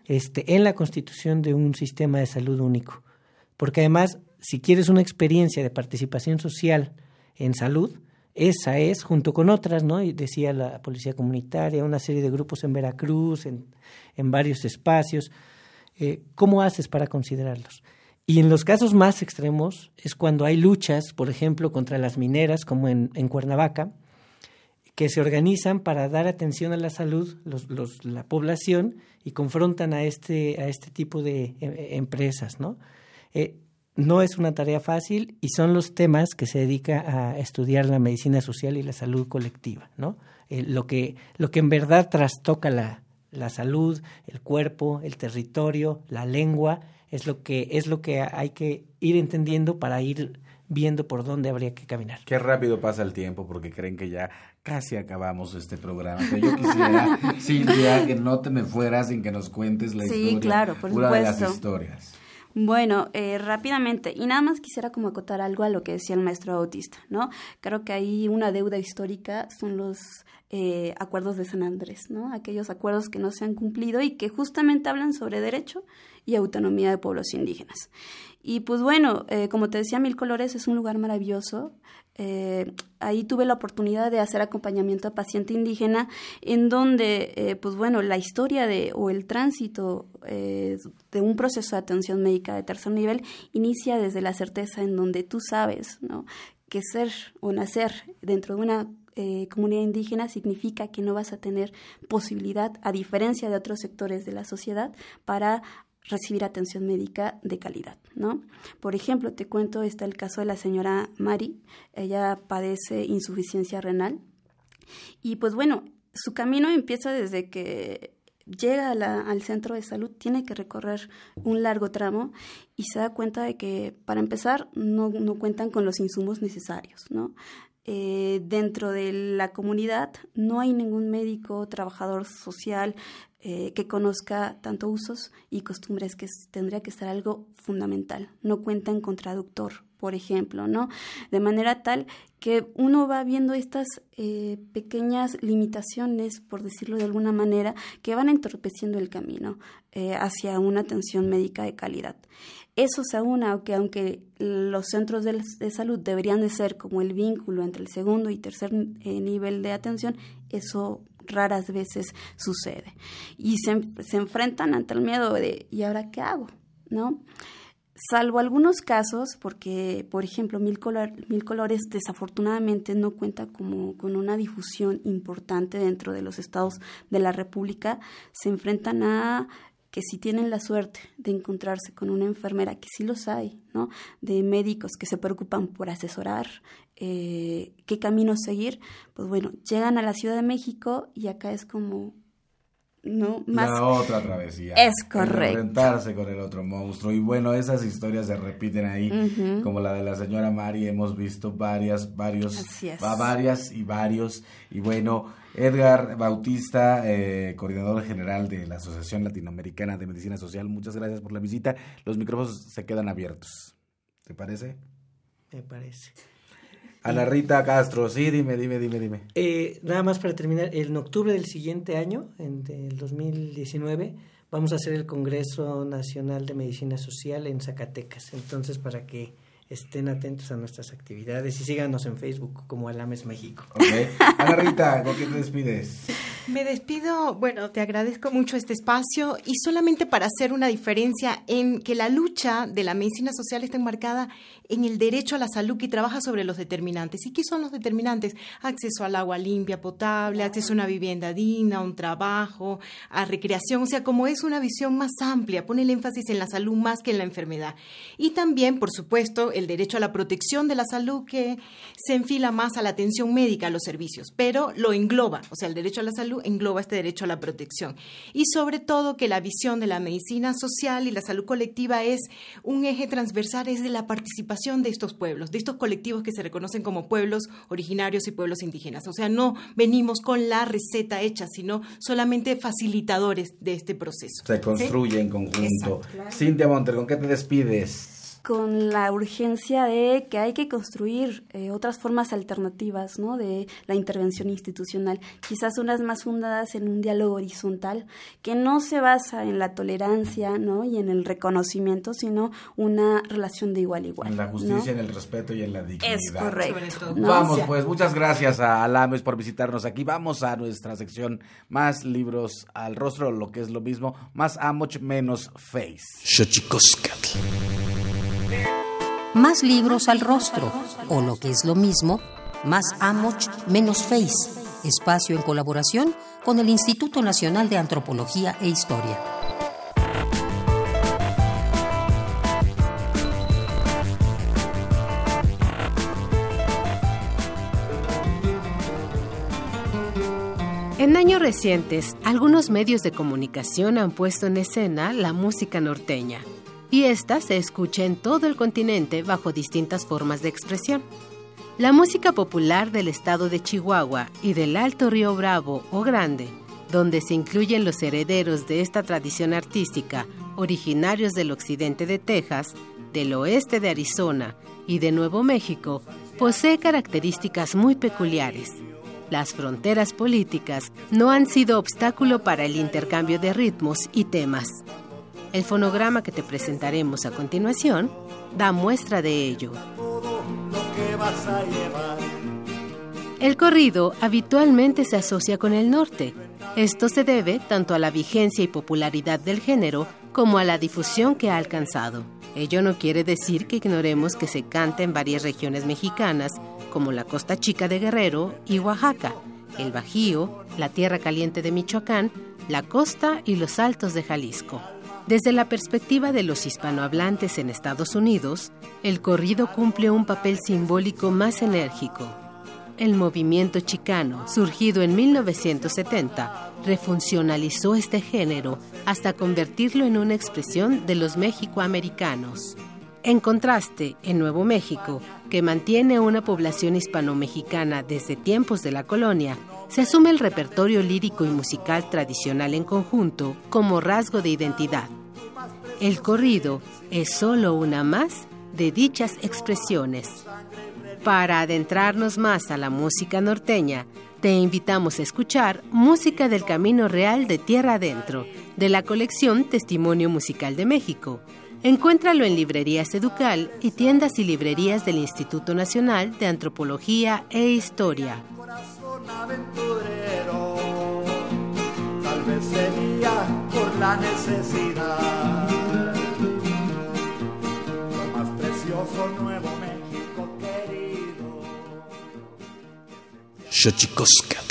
este, en la constitución de un sistema de salud único? Porque además, si quieres una experiencia de participación social en salud, esa es, junto con otras, ¿no? Y decía la policía comunitaria, una serie de grupos en Veracruz, en varios espacios, eh, ¿cómo haces para considerarlos? Y en los casos más extremos es cuando hay luchas, por ejemplo, contra las mineras, como en, Cuernavaca, que se organizan para dar atención a la salud, la población, y confrontan a este, a este tipo de eh, empresas, ¿no? Eh, no es una tarea fácil y son los temas que se dedica a estudiar la medicina social y la salud colectiva, ¿no? lo, que, lo que en verdad trastoca la, la salud, el cuerpo, el territorio, la lengua, es lo que, es lo que hay que ir entendiendo para ir viendo por dónde habría que caminar. Qué rápido pasa el tiempo porque creen que ya casi acabamos este programa. yo quisiera, *laughs* Silvia, que no te me fueras sin que nos cuentes la sí, historia. claro, por una supuesto. de las historias. Bueno, eh, rápidamente, y nada más quisiera como acotar algo a lo que decía el maestro autista, ¿no? Creo que hay una deuda histórica son los eh, acuerdos de San Andrés, ¿no? Aquellos acuerdos que no se han cumplido y que justamente hablan sobre derecho y autonomía de pueblos indígenas. Y pues bueno, eh, como te decía, Mil Colores es un lugar maravilloso. Eh, ahí tuve la oportunidad de hacer acompañamiento a paciente indígena, en donde, eh, pues bueno, la historia de o el tránsito eh, de un proceso de atención médica de tercer nivel inicia desde la certeza en donde tú sabes, ¿no? Que ser o nacer dentro de una comunidad indígena significa que no vas a tener posibilidad, a diferencia de otros sectores de la sociedad, para recibir atención médica de calidad, ¿no? Por ejemplo, te cuento, está el caso de la señora Mari, ella padece insuficiencia renal y pues bueno, su camino empieza desde que llega al centro de salud, tiene que recorrer un largo tramo y se da cuenta de que para empezar no, no cuentan con los insumos necesarios, ¿no? Eh, dentro de la comunidad no hay ningún médico, trabajador social, eh, que conozca tanto usos y costumbres, que tendría que ser algo fundamental. No cuentan con traductor, por ejemplo, ¿no? De manera tal que uno va viendo estas eh, pequeñas limitaciones, por decirlo de alguna manera, que van entorpeciendo el camino eh, hacia una atención médica de calidad. Eso se aúna que aunque los centros de, salud deberían de ser como el vínculo entre el segundo y tercer nivel de atención, eso raras veces sucede. Y se, se enfrentan ante el miedo de, ¿y ahora qué hago? ¿No? Salvo algunos casos, porque, por ejemplo, Mil, Mil Colores desafortunadamente no cuenta como, con una difusión importante dentro de los estados de la República, se enfrentan a que si tienen la suerte de encontrarse con una enfermera, que sí los hay, ¿no? De médicos que se preocupan por asesorar eh, qué camino seguir, pues bueno, llegan a la Ciudad de México y acá es como ¿no? Más... La otra travesía. Es correcto. Enfrentarse con el otro monstruo. Y bueno, esas historias se repiten ahí, como la de la señora Mari, hemos visto varias, varios, varias y varios. Y bueno, Edgar Bautista, eh, coordinador general de la Asociación Latinoamericana de Medicina Social, muchas gracias por la visita. Los micrófonos se quedan abiertos. ¿Te parece? Me parece. Ana Rita Castro, sí, dime, dime, dime, dime. Eh, nada más para terminar, en octubre del siguiente año, en el 2019, vamos a hacer el Congreso Nacional de Medicina Social en Zacatecas. Entonces, para que estén atentos a nuestras actividades y síganos en Facebook como Alames México. Okay. Ana Rita, ¿con qué te despides? *laughs* Me despido, bueno, te agradezco mucho este espacio y solamente para hacer una diferencia en que la lucha de la medicina social está enmarcada en el derecho a la salud que trabaja sobre los determinantes. ¿Y qué son los determinantes? Acceso al agua limpia, potable, acceso a una vivienda digna, a un trabajo, a recreación, o sea, como es una visión más amplia, pone el énfasis en la salud más que en la enfermedad. Y también, por supuesto, el derecho a la protección de la salud que se enfila más a la atención médica, a los servicios, pero lo engloba, o sea, el derecho a la salud engloba este derecho a la protección. Y sobre todo que la visión de la medicina social y la salud colectiva es un eje transversal, es de la participación de estos pueblos, de estos colectivos que se reconocen como pueblos originarios y pueblos indígenas. O sea, no venimos con la receta hecha, sino solamente facilitadores de este proceso. Se construye en conjunto. Cintia Monter, ¿con qué te despides? Con la urgencia de que hay que construir eh, otras formas alternativas ¿no? de la intervención institucional, quizás unas más fundadas en un diálogo horizontal que no se basa en la tolerancia ¿no? y en el reconocimiento, sino una relación de igual a igual. En la justicia, en el respeto y en la dignidad. Es correcto. Vamos, pues muchas gracias a Alames por visitarnos aquí. Vamos a nuestra sección más libros al rostro, lo que es lo mismo, más Amoch, menos Face. Más libros al rostro, o lo que es lo mismo, más Amoch, menos Face. Espacio en colaboración con el Instituto Nacional de Antropología e Historia. En años recientes, algunos medios de comunicación han puesto en escena la música norteña y esta se escucha en todo el continente bajo distintas formas de expresión. La música popular del estado de Chihuahua y del Alto Río Bravo o Grande, donde se incluyen los herederos de esta tradición artística, originarios del occidente de Texas, del oeste de Arizona y de Nuevo México, posee características muy peculiares. Las fronteras políticas no han sido obstáculo para el intercambio de ritmos y temas. El fonograma que te presentaremos a continuación da muestra de ello. El corrido habitualmente se asocia con el norte. Esto se debe tanto a la vigencia y popularidad del género como a la difusión que ha alcanzado. Ello no quiere decir que ignoremos que se canta en varias regiones mexicanas, como la Costa Chica de Guerrero y Oaxaca, el Bajío, la Tierra Caliente de Michoacán, la costa y los altos de Jalisco. Desde la perspectiva de los hispanohablantes en Estados Unidos, el corrido cumple un papel simbólico más enérgico. El movimiento chicano, surgido en 1970, refuncionalizó este género hasta convertirlo en una expresión de los mexicoamericanos. En contraste, en Nuevo México, que mantiene una población hispano-mexicana desde tiempos de la colonia, se asume el repertorio lírico y musical tradicional en conjunto como rasgo de identidad. El corrido es solo una más de dichas expresiones. Para adentrarnos más a la música norteña, te invitamos a escuchar Música del Camino Real de Tierra Adentro, de la colección Testimonio Musical de México, Encuéntralo en librerías Educal y tiendas y librerías del Instituto Nacional de Antropología e Historia. Tal vez sería por la necesidad. Lo más precioso Nuevo México querido. Xochicoscatl.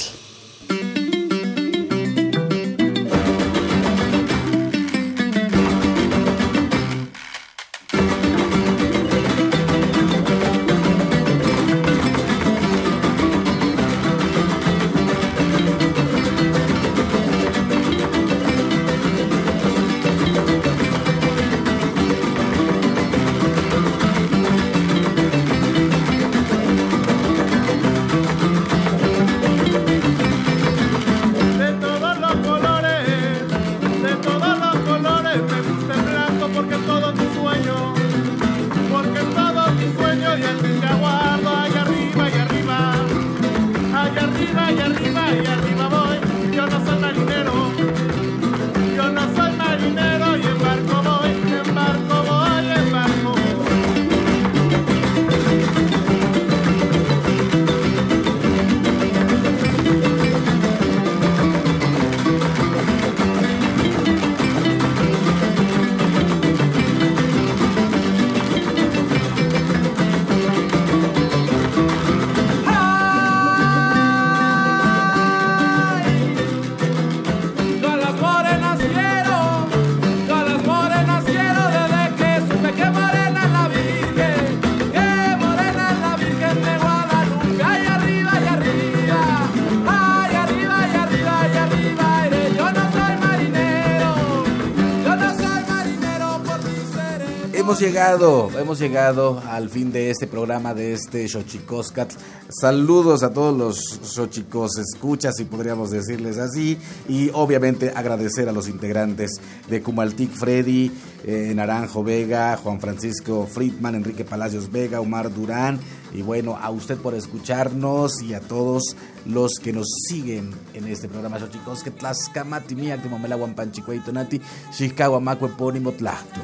Hemos llegado al fin de este programa de este Xochicoscatl. Saludos a todos los Xochicos escuchas, si podríamos decirles así. Y obviamente agradecer a los integrantes de Cumaltic Freddy, eh, Naranjo Vega, Juan Francisco Friedman, Enrique Palacios Vega, Omar Durán. Y bueno, a usted por escucharnos y a todos los que nos siguen en este programa Xochicoscatl. Tlascamati, Miak, Momela, Huampanchicueito, Nati, Chicago, Macue, Pónimo, Tlactul.